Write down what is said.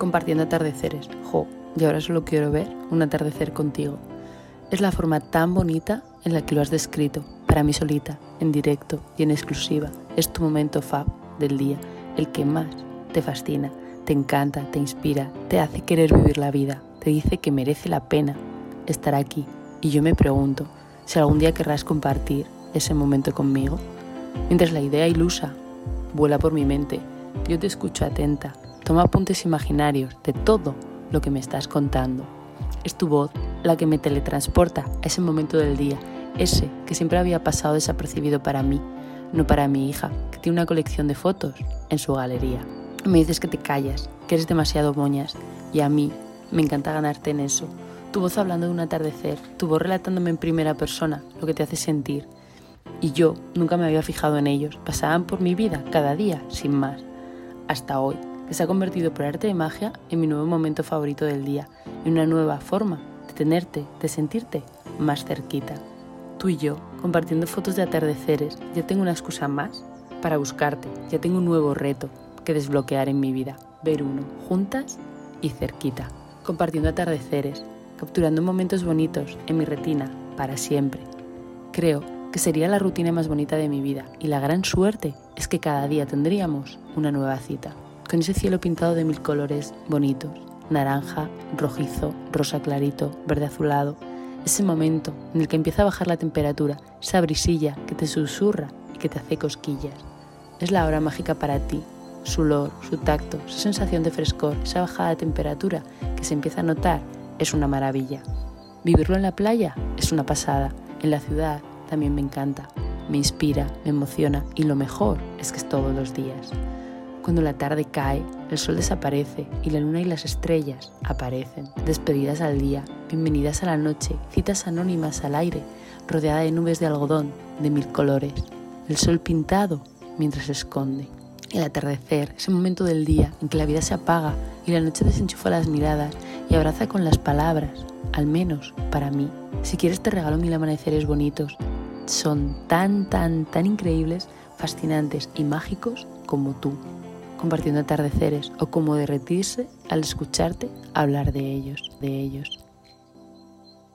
compartiendo atardeceres. Jo, y ahora solo quiero ver un atardecer contigo. Es la forma tan bonita en la que lo has descrito, para mí solita, en directo y en exclusiva. Es tu momento fab del día, el que más te fascina, te encanta, te inspira, te hace querer vivir la vida, te dice que merece la pena estar aquí. Y yo me pregunto si algún día querrás compartir ese momento conmigo. Mientras la idea ilusa vuela por mi mente, yo te escucho atenta, toma apuntes imaginarios de todo lo que me estás contando. Es tu voz la que me teletransporta a ese momento del día, ese que siempre había pasado desapercibido para mí, no para mi hija, que tiene una colección de fotos en su galería. Me dices que te callas, que eres demasiado moñas, y a mí me encanta ganarte en eso. Tu voz hablando de un atardecer, tu voz relatándome en primera persona lo que te hace sentir. Y yo nunca me había fijado en ellos, pasaban por mi vida cada día, sin más. Hasta hoy, que se ha convertido por arte de magia en mi nuevo momento favorito del día, en una nueva forma de tenerte, de sentirte más cerquita. Tú y yo, compartiendo fotos de atardeceres, ya tengo una excusa más para buscarte, ya tengo un nuevo reto que desbloquear en mi vida, ver uno, juntas y cerquita, compartiendo atardeceres, capturando momentos bonitos en mi retina para siempre. Creo que sería la rutina más bonita de mi vida y la gran suerte es que cada día tendríamos una nueva cita con ese cielo pintado de mil colores bonitos, naranja, rojizo, rosa clarito, verde azulado, ese momento en el que empieza a bajar la temperatura, esa brisilla que te susurra y que te hace cosquillas. Es la hora mágica para ti, su olor, su tacto, su sensación de frescor, esa bajada de temperatura que se empieza a notar, es una maravilla. Vivirlo en la playa es una pasada, en la ciudad también me encanta, me inspira, me emociona y lo mejor es que es todos los días. Cuando la tarde cae, el sol desaparece y la luna y las estrellas aparecen. Despedidas al día, bienvenidas a la noche, citas anónimas al aire, rodeada de nubes de algodón de mil colores. El sol pintado mientras se esconde. El atardecer, ese momento del día en que la vida se apaga y la noche desenchufa las miradas y abraza con las palabras, al menos para mí. Si quieres te regalo mil amaneceres bonitos. Son tan, tan, tan increíbles, fascinantes y mágicos como tú compartiendo atardeceres o como derretirse al escucharte hablar de ellos, de ellos.